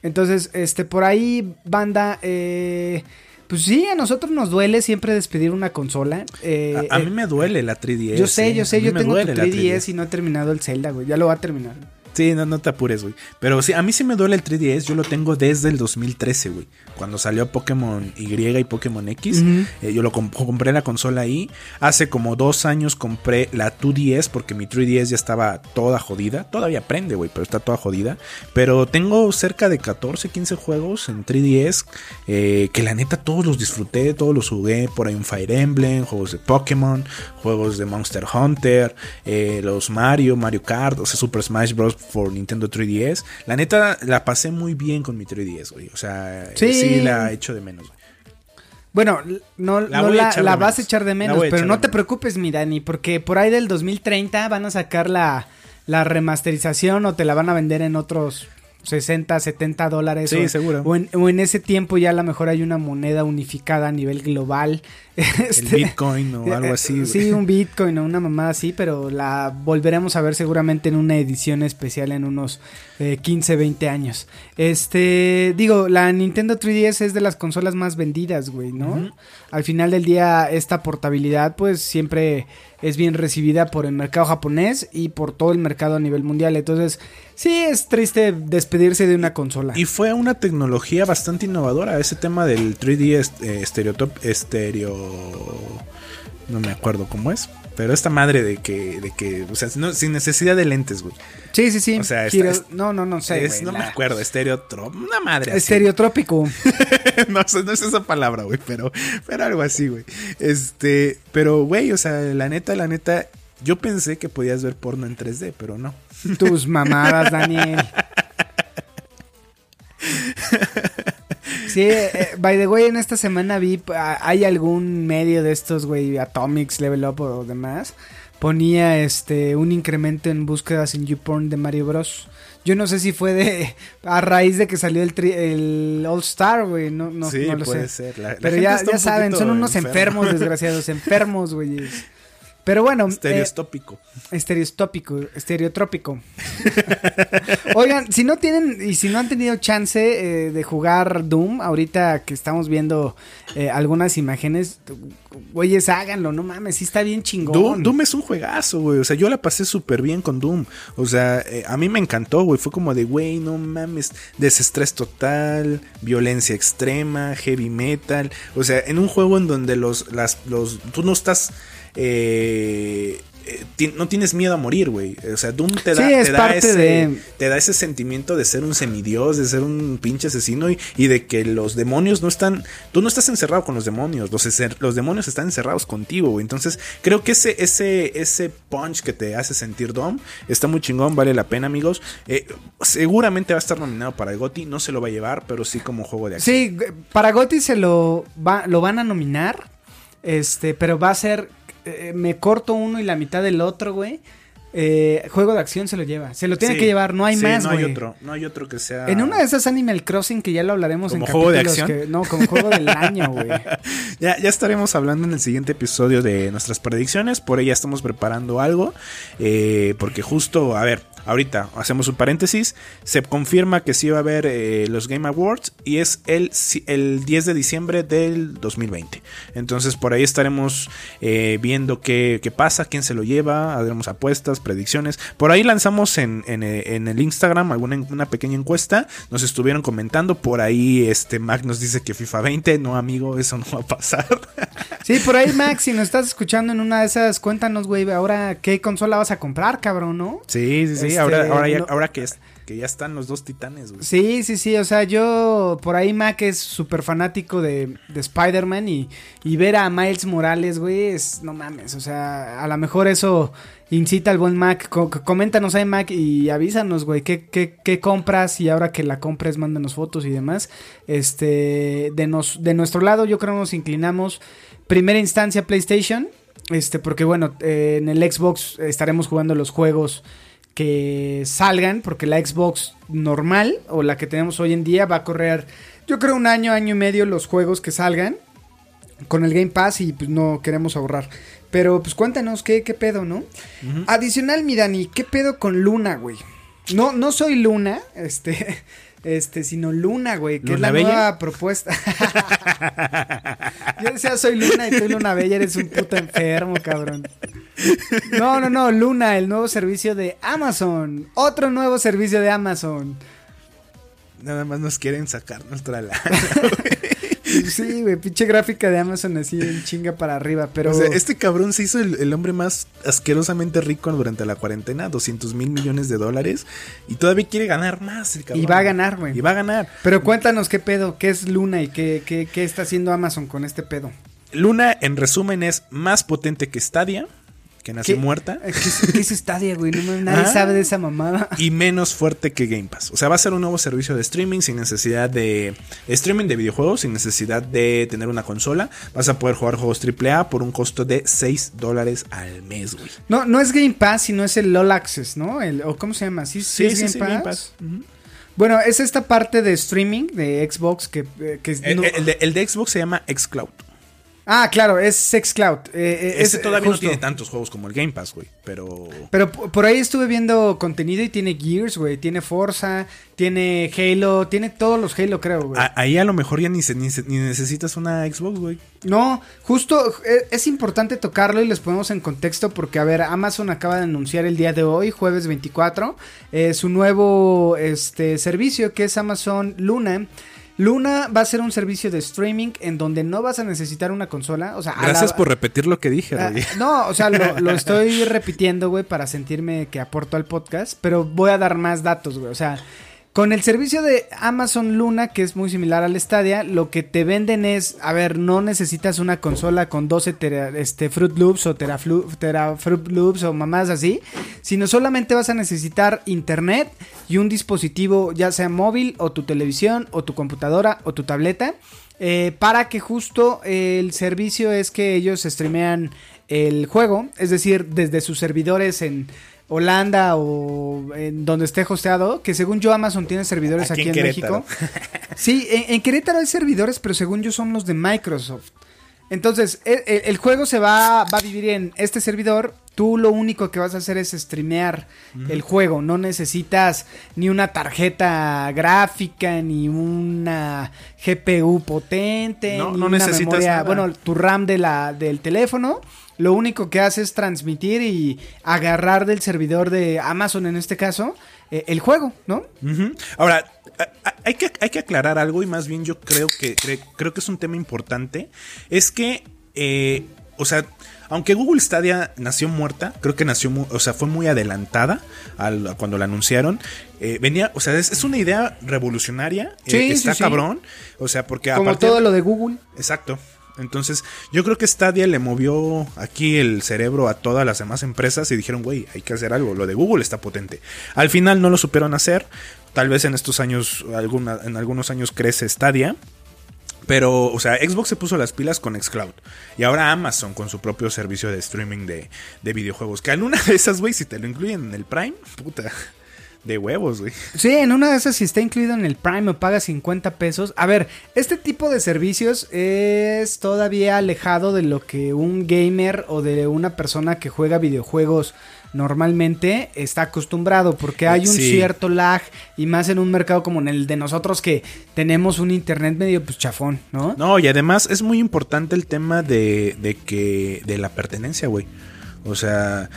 Entonces, este, por ahí, banda, eh, pues sí, a nosotros nos duele siempre despedir una consola. eh, A, a eh, mí me duele la 3DS. yo sé, yo eh. sé, mí yo tengo la 3DS y no he terminado el Zelda, güey, ya lo va a terminar. Sí, no, no te apures, güey. Pero sí, a mí sí me duele el 3DS. Yo lo tengo desde el 2013, güey. Cuando salió Pokémon Y y Pokémon X. Eh, yo lo comp- compré la consola ahí. Hace como dos años compré la 2DS porque mi 3DS ya estaba toda jodida. Todavía prende, güey, pero está toda jodida. Pero tengo cerca de 14, 15 juegos en 3DS eh, que la neta todos los disfruté, todos los jugué. Por ahí un Fire Emblem, juegos de Pokémon, juegos de Monster Hunter, eh, los Mario, Mario Kart, o sea, Super Smash Bros. por Nintendo 3DS. La neta la pasé muy bien con mi 3DS, güey. O sea, Sí. sí, la he hecho de menos, güey. Bueno, no La no vas a echar de menos, pero no te menos. preocupes, mi Dani, porque por ahí del 2030 van a sacar la, la remasterización o te la van a vender en otros 60, 70 dólares. Sí, o, seguro. O en, o en ese tiempo ya a lo mejor hay una moneda unificada a nivel global. El Este, Bitcoin o algo así, güey. Sí, un Bitcoin o una mamada así, pero la volveremos a ver seguramente en una edición especial en unos eh, 15, 20 años. Este, digo, la Nintendo 3DS es de las consolas más vendidas, güey, ¿no? Al final del día, esta portabilidad, pues siempre es bien recibida por el mercado japonés y por todo el mercado a nivel mundial. Entonces, sí es triste despedirse de una consola. Y fue una tecnología bastante innovadora. Ese tema del 3D est- estereo. No me acuerdo cómo es. Pero esta madre de que, de que, o sea, no- sin necesidad de lentes, güey. sí, sí, sí. o sea, Giro- no, no, no sé. Es- güey, no me acuerdo, estereotro, una madre así. Estereotrópico. no, no es esa palabra, güey, pero, pero algo así, güey. Este, pero, güey, o sea, la neta, la neta, yo pensé que podías ver porno en 3D, pero no. Tus mamadas, Daniel. Sí, eh, by the way, en esta semana vi, ah, hay algún medio de estos, güey, Atomics, Level Up o demás, ponía este un incremento en búsquedas en YouPorn de Mario Bros. Yo no sé si fue de a raíz de que salió el, tri- el All Star, güey, no, no, sí, no lo puede sé. ser. La- Pero ya, ya saben, son unos enfermos, desgraciados, enfermos, güey. Pero bueno, eh, Estereostópico. estereostópico, estereotrópico. Oigan, si no tienen y si no han tenido chance eh, de jugar Doom, ahorita que estamos viendo eh, algunas imágenes, güeyes, háganlo, no mames, sí está bien chingón. Doom, Doom es un juegazo, güey. O sea, yo la pasé súper bien con Doom. O sea, eh, a mí me encantó, güey. Fue como de, güey, no mames, desestrés total, violencia extrema, heavy metal. O sea, en un juego en donde los, las, los, tú no estás... Eh, eh, no tienes miedo a morir, güey. O sea, Doom te da, Sí, es te, da parte ese, de- te da ese sentimiento de ser un semidios, de ser un pinche asesino y, y de que los demonios no están. Tú no estás encerrado con los demonios, los, demonios están encerrados contigo, güey. Entonces, creo que ese, ese, ese punch que te hace sentir Dom está muy chingón, vale la pena, amigos. Eh, seguramente va a estar nominado para el GOTY, no se lo va a llevar, pero sí como juego de acción. Sí, para Gotti se lo, va, lo van a nominar, este, pero va a ser, eh, me corto uno y la mitad del otro, güey. Eh, juego de acción se lo lleva, se lo tiene Sí, que llevar, no hay sí, más, No hay otro, no hay otro que sea. En una de esas Animal Crossing que ya lo hablaremos ¿Como en juego de acción? que- no, como juego del año, güey. Ya, ya estaremos hablando en el siguiente episodio de nuestras predicciones. Por ahí ya estamos preparando algo. eh, porque justo, a ver, ahorita hacemos un paréntesis. Se confirma que sí va a haber eh, los Game Awards. Y es el, el 10 de diciembre del 2020. Entonces por ahí estaremos eh, viendo qué, qué pasa, quién se lo lleva. Haremos apuestas, predicciones. Por ahí lanzamos en, en, eh, en el Instagram alguna una pequeña encuesta. Nos estuvieron comentando. Por ahí este Mac nos dice que FIFA 20. No, amigo, eso no va a pasar. Sí, por ahí, Max, si nos estás escuchando en una de esas, cuéntanos, güey, ahora qué consola vas a comprar, cabrón, ¿no? Sí, sí, sí. Este, ahora, ahora, ya, no- ahora que, es- que ya están los dos titanes, güey. Sí, sí, sí, o sea, yo por ahí Mac es súper fanático de, de Spider-Man y, y ver a Miles Morales, güey, es, no mames, o sea, a lo mejor eso incita al buen Mac, Co- co- coméntanos ahí Mac y avísanos, güey, ¿qué, qué, qué compras y ahora que la compres mándanos fotos y demás, este, de, nos, de nuestro lado yo creo nos inclinamos, primera instancia PlayStation, este, porque bueno, eh, en el Xbox estaremos jugando los juegos que salgan, porque la Xbox normal o la que tenemos hoy en día va a correr, yo creo, un año, año y medio los juegos que salgan con el Game Pass y pues no queremos ahorrar. Pero pues cuéntanos qué, qué pedo, ¿no? Adicional, mi Dani, ¿qué pedo con Luna, güey? No, no soy Luna, este, este, sino Luna, güey, que es ¿Luna la Bella? nueva propuesta. Yo decía soy Luna y tú Luna Bella, eres un puto enfermo, cabrón. No, no, no, Luna, el nuevo servicio de Amazon. Otro nuevo servicio de Amazon. Nada más nos quieren sacar nuestra lana. Sí, güey, pinche gráfica de Amazon así en chinga para arriba, pero... O sea, este cabrón se hizo el, el hombre más asquerosamente rico durante la cuarentena, 200 mil millones de dólares, y todavía quiere ganar más el cabrón. Y va a ganar, güey. Y va a ganar. Pero cuéntanos qué pedo, qué es Luna y qué, qué, qué está haciendo Amazon con este pedo. Luna, en resumen, es más potente que Stadia, que nació ¿Qué? muerta. Eh, ¿Qué es, qué es Stadia, güey? No, nadie Ah. sabe de esa mamada. y menos fuerte que Game Pass. O sea, va a ser un nuevo servicio de streaming sin necesidad de streaming de videojuegos, sin necesidad de tener una consola. Vas a poder jugar juegos AAA por un costo de 6 dólares al mes, güey. No, no es Game Pass, sino es el LOL Access, ¿no? El, ¿O cómo se llama? ¿Sí, sí, es Game, Pass? Bueno, es esta parte de streaming de Xbox que... eh, que El, no- el de, el de Xbox se llama Xcloud. Ah, claro, es Sexcloud. Eh, eh, Este es, todavía no tiene tantos juegos como el Game Pass, güey. Pero. Pero por ahí estuve viendo contenido y tiene Gears, güey. Tiene Forza, tiene Halo, tiene todos los Halo, creo, güey. ahí a lo mejor ya ni, se- ni, se- ni necesitas una Xbox, güey. No, justo eh, es importante tocarlo y les ponemos en contexto porque, a ver, Amazon acaba de anunciar el día de hoy, jueves 24, eh, su nuevo este, servicio que es Amazon Luna. Luna va a ser un servicio de streaming en donde no vas a necesitar una consola. O sea, Gracias la- por repetir lo que dije, Ah, güey. no, o sea, lo, lo estoy repitiendo, güey, para sentirme que aporto al podcast, pero voy a dar más datos, güey. O sea, con el servicio de Amazon Luna, que es muy similar al Stadia, lo que te venden es, a ver, no necesitas una consola con 12 tera- este, Fruit Loops o teraflu, terafruit Loops o mamás así, sino solamente vas a necesitar internet y un dispositivo, ya sea móvil o tu televisión o tu computadora o tu tableta. Eh, para que justo el servicio es que ellos streamean el juego, es decir, desde sus servidores en Holanda o en donde esté hosteado, que según yo Amazon tiene servidores Aquí aquí, en. México. Sí, en, en Querétaro hay servidores, pero según yo son los de Microsoft. Entonces, el, el- el juego se va, va a vivir en este servidor. Tú lo único que vas a hacer es streamear el juego. No necesitas ni una tarjeta gráfica, ni una GPU potente, No, ni no una necesitas memoria. nada. Bueno, tu RAM de la, del teléfono. Lo único que hace es transmitir y agarrar del servidor de Amazon, en este caso, eh, el juego, ¿no? Ahora, hay que, hay que aclarar algo y más bien yo creo que, cre- creo que es un tema importante. Es que, eh, o sea, aunque Google Stadia nació muerta, creo que nació, o sea, fue muy adelantada al- a cuando la anunciaron. Eh, venía, o sea, es, es una idea revolucionaria. Sí, está sí. cabrón. O sea, porque Como partir- todo lo de Google. Exacto. Entonces, yo creo que Stadia le movió aquí el cerebro a todas las demás empresas y dijeron, güey, hay que hacer algo. Lo de Google está potente. Al final no lo supieron hacer. Tal vez en estos años, alguna, en algunos años crece Stadia. Pero, o sea, Xbox se puso las pilas con Xcloud. Y ahora Amazon con su propio servicio de streaming de, de videojuegos. Que en una de esas, güey, si te lo incluyen en el Prime, puta. De huevos, güey. Sí, en una de esas, si está incluido en el Prime o paga 50 pesos. A ver, este tipo de servicios es todavía alejado de lo que un gamer o de una persona que juega videojuegos normalmente está acostumbrado. Porque hay un Sí. cierto lag y más en un mercado como en el de nosotros que tenemos un internet medio pues chafón, ¿no? No, y además es muy importante el tema de, de que de la pertenencia, güey. O sea,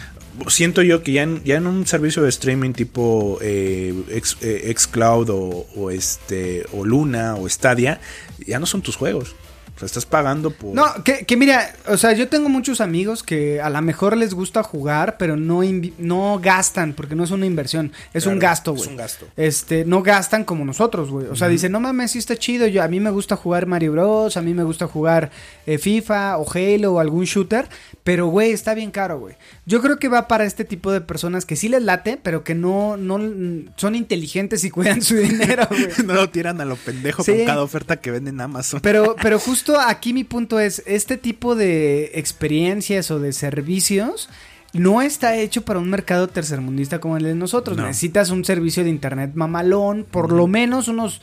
siento yo que ya en, ya en un servicio de streaming tipo eh, X, eh, Xcloud o, o este o Luna o Stadia, ya no son tus juegos. O sea, estás pagando por No, que, que mira, o sea, yo tengo muchos amigos que a lo mejor les gusta jugar, pero no, no gastan, porque no es una inversión, es Claro, un gasto, es güey. un gasto. Este, no gastan como nosotros, güey. O sea, dicen, no mames, sí está chido. Yo, a mí me gusta jugar Mario Bros, a mí me gusta jugar eh, FIFA o Halo o algún shooter, pero, güey, está bien caro, güey. Yo creo que va para este tipo de personas que sí les late, pero que no, no son inteligentes y cuidan su dinero, güey. no lo tiran a lo pendejo Sí. con cada oferta que venden en Amazon. Pero, pero justo aquí mi punto es, este tipo de experiencias o de servicios no está hecho para un mercado tercermundista como el de nosotros. No. Necesitas un servicio de internet mamalón, por lo menos unos,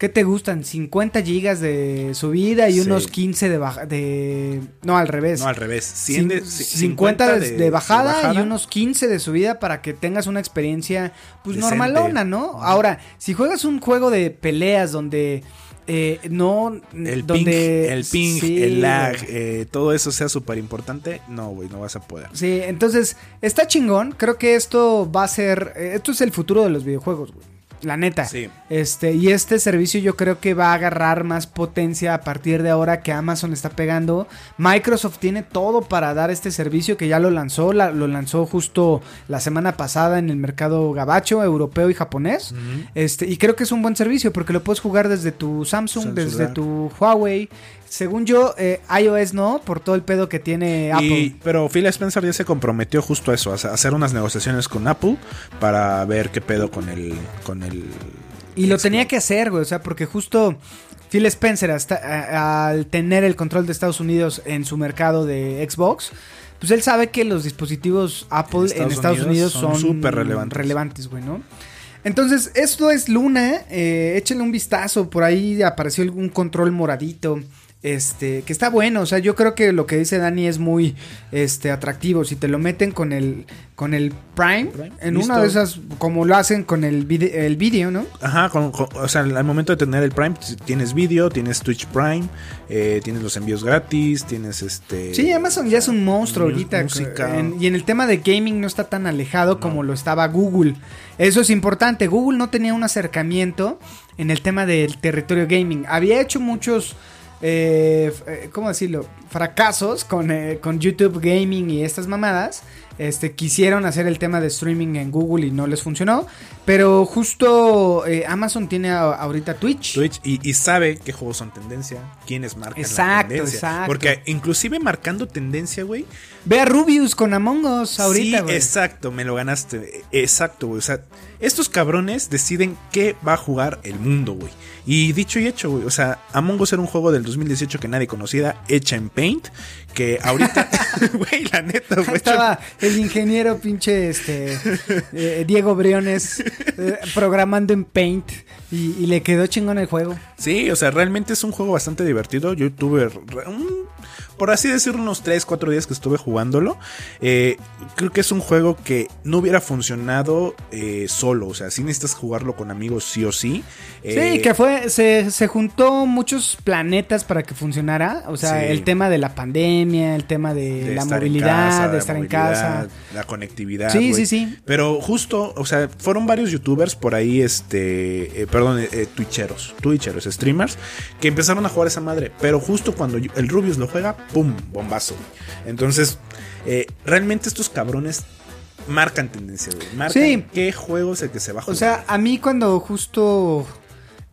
¿qué te gustan? 50 gigas de subida y Sí. unos 15 de baja, de... No, al revés. no, al revés. 100 de- Cin- ci- 50 de, de bajada, y unos 15 de subida para que tengas una experiencia pues Decente. normalona, ¿no? Ahora, si juegas un juego de peleas donde eh, no El donde ping, el ping, sí, el lag, eh, todo eso sea súper importante, no, güey, no vas a poder. Sí, entonces está chingón. Creo que esto va a ser. eh, esto es el futuro de los videojuegos, güey. La neta. Sí. Este, y este servicio yo creo que va a agarrar más potencia a partir de ahora que Amazon está pegando. Microsoft tiene todo para dar este servicio que ya lo lanzó. la- lo lanzó justo la semana pasada en el mercado gabacho, europeo y japonés. Este, y creo que es un buen servicio porque lo puedes jugar desde tu Samsung, Samsung, desde tu Huawei. Según yo, eh, iOS no, por todo el pedo que tiene Apple. Y- pero Phil Spencer ya se comprometió justo a eso, a hacer unas negociaciones con Apple para ver qué pedo con el con el Y lo Xbox. tenía que hacer, güey. O sea, porque justo Phil Spencer, hasta, a- al tener el control de Estados Unidos en su mercado de Xbox, pues él sabe que los dispositivos Apple en Estados, Unidos, son súper relevantes. relevantes, güey, ¿no? Entonces, esto es Luna. Eh, échenle un vistazo. Por ahí apareció algún control moradito. Este, que está bueno, o sea, yo creo que lo que dice Dani es muy este atractivo. Si te lo meten con el con el Prime, Prime, en listo. una de esas, como lo hacen con el vide- el vídeo, ¿no? Ajá, con- con- o sea, al momento de tener el Prime tienes vídeo, tienes Twitch Prime, eh, tienes los envíos gratis, tienes este Sí, Amazon ya es un monstruo ahorita. en- y en el tema de gaming no está tan alejado como lo estaba Google. Eso es importante. Google no tenía un acercamiento en el tema del territorio gaming. Había hecho muchos, eh, eh, ¿cómo decirlo? Fracasos con, eh, con YouTube Gaming y estas mamadas. Este, quisieron hacer el tema de streaming en Google y no les funcionó. Pero justo eh, Amazon tiene a- ahorita Twitch. Twitch y, y sabe qué juegos son tendencia, quiénes marcan Exacto, la tendencia. exacto. Porque inclusive marcando tendencia, güey. Ve a Rubius con Among Us ahorita, sí, güey. exacto, me lo ganaste. Exacto, güey. O sea, estos cabrones deciden qué va a jugar el mundo, güey. Y dicho y hecho, güey. O sea, Among Us era un juego del 2018 que nadie conocía, hecha en Paint. Que ahorita, güey, la neta, güey. Estaba el ingeniero pinche este eh, Diego Briones eh, programando en Paint y, y le quedó chingón el juego. Sí, o sea, realmente es un juego bastante divertido. Yo tuve un- por así decirlo, unos 3, 4 días que estuve jugándolo, eh, creo que es un juego que no hubiera funcionado eh, solo. O sea, si necesitas jugarlo con amigos sí o sí. Eh, Sí, que fue, se, se juntó muchos planetas para que funcionara. O sea, Sí. el tema de la pandemia, el tema de, de la movilidad, casa, de estar en casa. La conectividad. Sí, sí, sí. Pero justo, o sea, fueron varios youtubers por ahí, este, eh, perdón, eh, eh, twitcheros, twitcheros, streamers, que empezaron a jugar esa madre. Pero justo cuando el Rubius lo juega, ¡pum! Bombazo. Entonces, eh, realmente estos cabrones marcan tendencia, güey. Marcan Sí. qué juego es el que se va a O jugar. sea, a mí cuando justo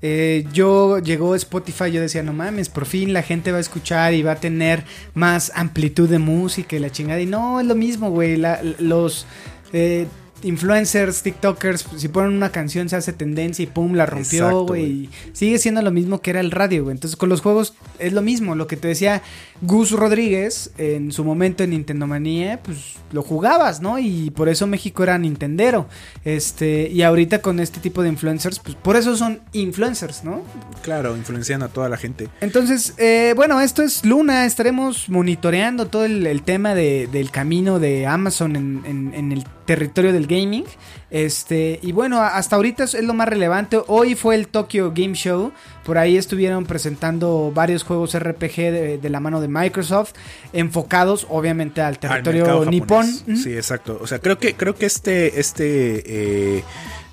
eh, yo llegó Spotify, yo decía, no mames, por fin la gente va a escuchar y va a tener más amplitud de música y la chingada. Y no, es lo mismo, güey. la- los eh, influencers, TikTokers, si ponen una canción se hace tendencia y pum, la rompió, güey. Sigue siendo lo mismo que era el radio, güey. Entonces con los juegos es lo mismo. Lo que te decía Gus Rodríguez en su momento en Nintendo Manía, pues lo jugabas, ¿no? Y por eso México era Nintendero. Este, y ahorita con este tipo de influencers, pues por eso son influencers, ¿no? claro, influencian a toda la gente. Entonces, eh, bueno, esto es Luna. Estaremos monitoreando todo el, el tema de- del camino de Amazon en, en- en el territorio del gaming. Este, y bueno, hasta ahorita es, es lo más relevante. Hoy fue el Tokyo Game Show. Por ahí estuvieron presentando varios juegos RPG de, de la mano de Microsoft, enfocados obviamente al Al territorio mercado nipón. Sí, exacto. O sea, creo que, creo que este, este, eh,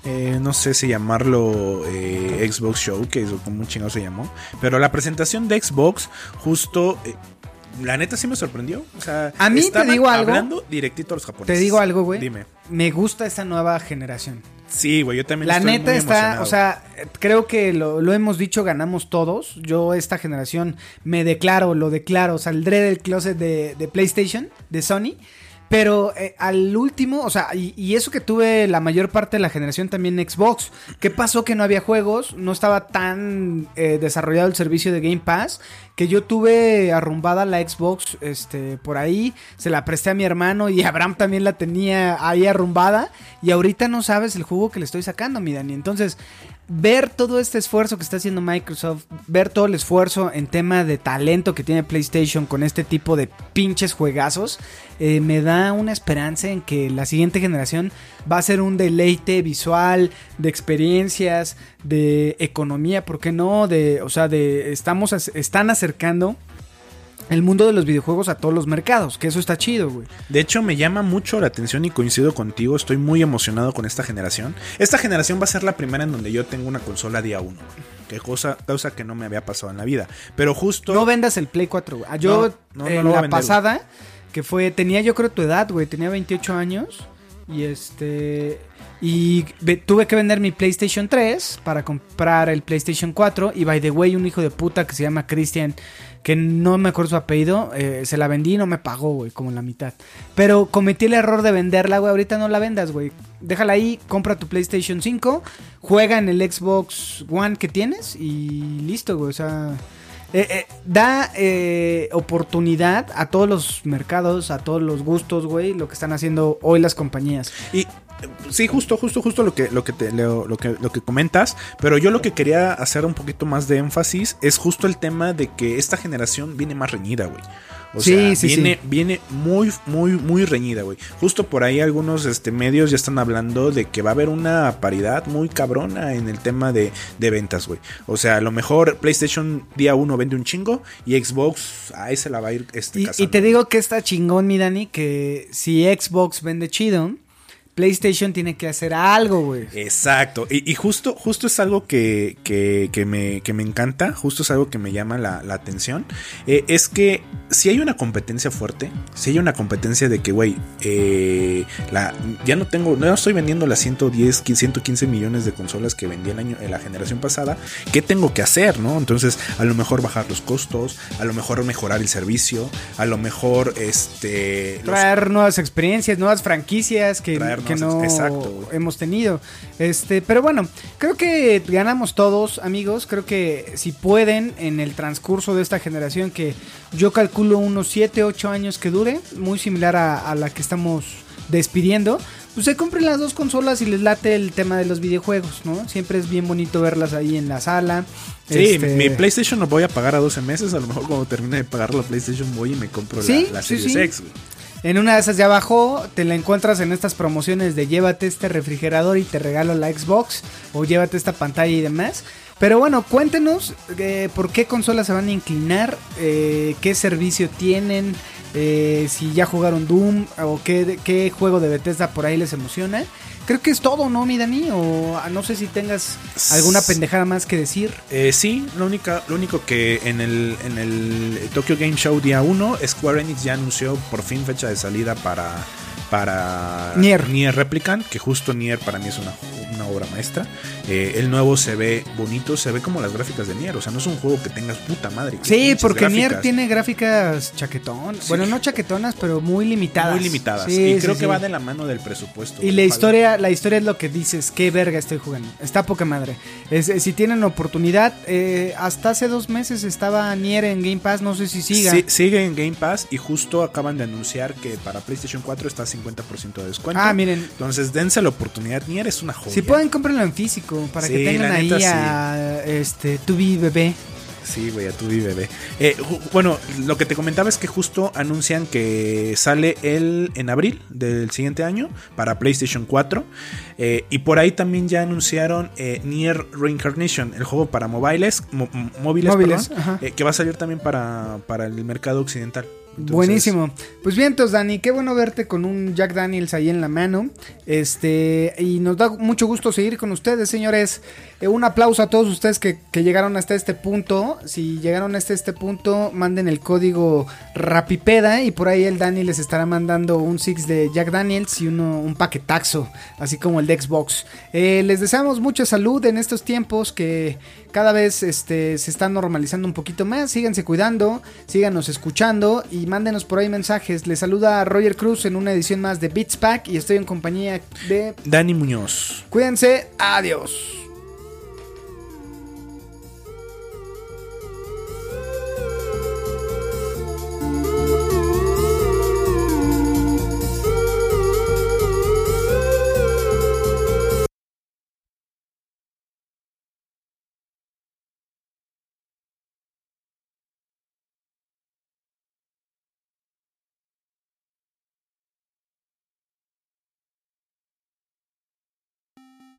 eh, no sé si llamarlo eh, Xbox Showcase o como un chingado se llamó, pero la presentación de Xbox justo, eh, la neta sí me sorprendió. O sea, A mí te digo algo. Hablando directito a los japoneses. Te digo algo, güey. Dime. Me gusta esta nueva generación. Sí, güey, yo también La estoy neta muy está, emocionado. o sea, creo que lo, lo hemos dicho, ganamos todos. Yo esta generación me declaro, lo declaro, saldré del closet de, de PlayStation, de Sony. Pero eh, al último, o sea, y, y eso que tuve la mayor parte de la generación también Xbox. ¿Qué pasó? Que no había juegos, no estaba tan eh, desarrollado el servicio de Game Pass que yo tuve arrumbada la Xbox este, por ahí, se la presté a mi hermano y Abraham también la tenía ahí arrumbada y ahorita no sabes el jugo que le estoy sacando, mi Dani. Entonces, ver todo este esfuerzo que está haciendo Microsoft, ver todo el esfuerzo en tema de talento que tiene PlayStation con este tipo de pinches juegazos, eh, me da una esperanza en que la siguiente generación va a ser un deleite visual, de experiencias, de economía, ¿por qué no? De, o sea, de estamos están acercando el mundo de los videojuegos a todos los mercados, que eso está chido, güey. De hecho, me llama mucho la atención y coincido contigo. Estoy muy emocionado con esta generación. Esta generación va a ser la primera en donde yo tengo una consola día uno. Que cosa, cosa que no me había pasado en la vida. Pero justo. No vendas el Play 4, güey. Ah, Yo, No, no, no en a la vender, pasada, que fue, tenía yo creo tu edad, güey, tenía 28 años. Y este. Y ve- tuve que vender mi PlayStation 3 para comprar el PlayStation 4. Y by the way, un hijo de puta que se llama Christian, que no me acuerdo su apellido, eh, se la vendí y no me pagó, güey, como la mitad. Pero cometí el error de venderla, güey. Ahorita no la vendas, güey. Déjala ahí, compra tu PlayStation 5, juega en el Xbox One que tienes y listo, güey. O sea. Eh, eh, da oportunidad a todos los mercados, a todos los gustos, güey, lo que están haciendo hoy las compañías. Y sí, justo, justo, justo lo que, lo que te lo, lo que lo que comentas. Pero yo lo que quería hacer un poquito más de énfasis es justo el tema de que esta generación viene más reñida, güey. O Sí, sea, sí, viene, sí. viene muy, muy, muy reñida, güey. Justo por ahí algunos este, medios ya están hablando de que va a haber una paridad muy cabrona en el tema de, de ventas, güey. O sea, a lo mejor PlayStation día uno vende un chingo y Xbox ahí se la va a ir este, Y, y te digo que está chingón, mi Dani, que si Xbox vende chido, PlayStation tiene que hacer algo, güey. Exacto, y, y justo, justo es algo que, que, que me, que me encanta, justo es algo que me llama la, la atención, eh, es que si hay una competencia fuerte, si hay una competencia de que, güey, eh, ya no tengo, no estoy vendiendo las 110, 115 millones de consolas que vendí el año, en la generación pasada, ¿qué tengo que hacer, no? Entonces, a lo mejor bajar los costos, a lo mejor mejorar el servicio, a lo mejor, este... los- Traer nuevas experiencias, nuevas franquicias que, Traer que no exacto, hemos tenido. Este, pero bueno, creo que ganamos todos, amigos. Creo que si pueden, en el transcurso de esta generación, que yo calculo unos 7, 8 años que dure, muy similar a, a la que estamos despidiendo, pues se compren las dos consolas y les late el tema de los videojuegos, ¿no? Siempre es bien bonito verlas ahí en la sala. Sí, Este, mi PlayStation lo voy a pagar a 12 meses. A lo mejor cuando termine de pagar la PlayStation voy y me compro la- Sí, la, Series sí. X. güey. En una de esas ya bajó, te la encuentras en estas promociones de llévate este refrigerador y te regalo la Xbox o llévate esta pantalla y demás. Pero bueno, cuéntenos eh, por qué consolas se van a inclinar, eh, qué servicio tienen, eh, si ya jugaron Doom o qué, qué juego de Bethesda por ahí les emociona. Creo que es todo, ¿no, mi Dani? O ah, no sé si tengas alguna pendejada más que decir. Eh, sí, lo, única, lo único que en el, en el Tokyo Game Show día 1, Square Enix ya anunció por fin fecha de salida para, para Nier. Replicant, que justo Nier para mí es una, una obra maestra. Eh, el nuevo se ve bonito, se ve como las gráficas de Nier, o sea, no es un juego que tengas puta madre. Sí, porque Nier gráficas. tiene gráficas chaquetón. Bueno, no chaquetonas, pero muy limitadas. Muy limitadas. Sí, y sí, creo sí. que va de la mano del presupuesto. Y la historia, la historia es lo que dices, qué verga estoy jugando. Está poca madre. Es- eh, si tienen oportunidad, eh, hasta hace dos meses estaba Nier en Game Pass, no sé si siga. Sí, sigue en Game Pass y justo acaban de anunciar que para PlayStation 4 está a 50% de descuento. Ah, miren. Entonces dense la oportunidad. Nier es una joya. Si pueden, cómprenlo en físico para que tengan ahí neta, a este Tubi bebé. Sí, güey, a tu bebé. Eh, bueno, lo que te comentaba es que justo anuncian que sale el en abril del siguiente año para PlayStation 4. Eh, y por ahí también ya anunciaron eh, Nier Reincarnation, el juego para mobiles, móviles, Móviles, perdón, que va a salir también para, para el mercado occidental. Buenísimo. Pues bien, entonces, Dani, qué bueno verte con un Jack Daniels ahí en la mano. Este, y nos da mucho gusto seguir con ustedes, señores. Eh, un aplauso a todos ustedes que, que llegaron hasta este punto. Si llegaron hasta este punto, manden el código Rapipeda y por ahí el Dani les estará mandando un Six de Jack Daniels y uno, un paquetaxo, así como el de Xbox. Eh, les deseamos mucha salud en estos tiempos que cada vez este, se están normalizando un poquito más. Síganse cuidando, síganos escuchando y mándenos por ahí mensajes. Les saluda Roger Cruz en una edición más de Beats Pack y estoy en compañía de... Dani Muñoz. Cuídense, adiós.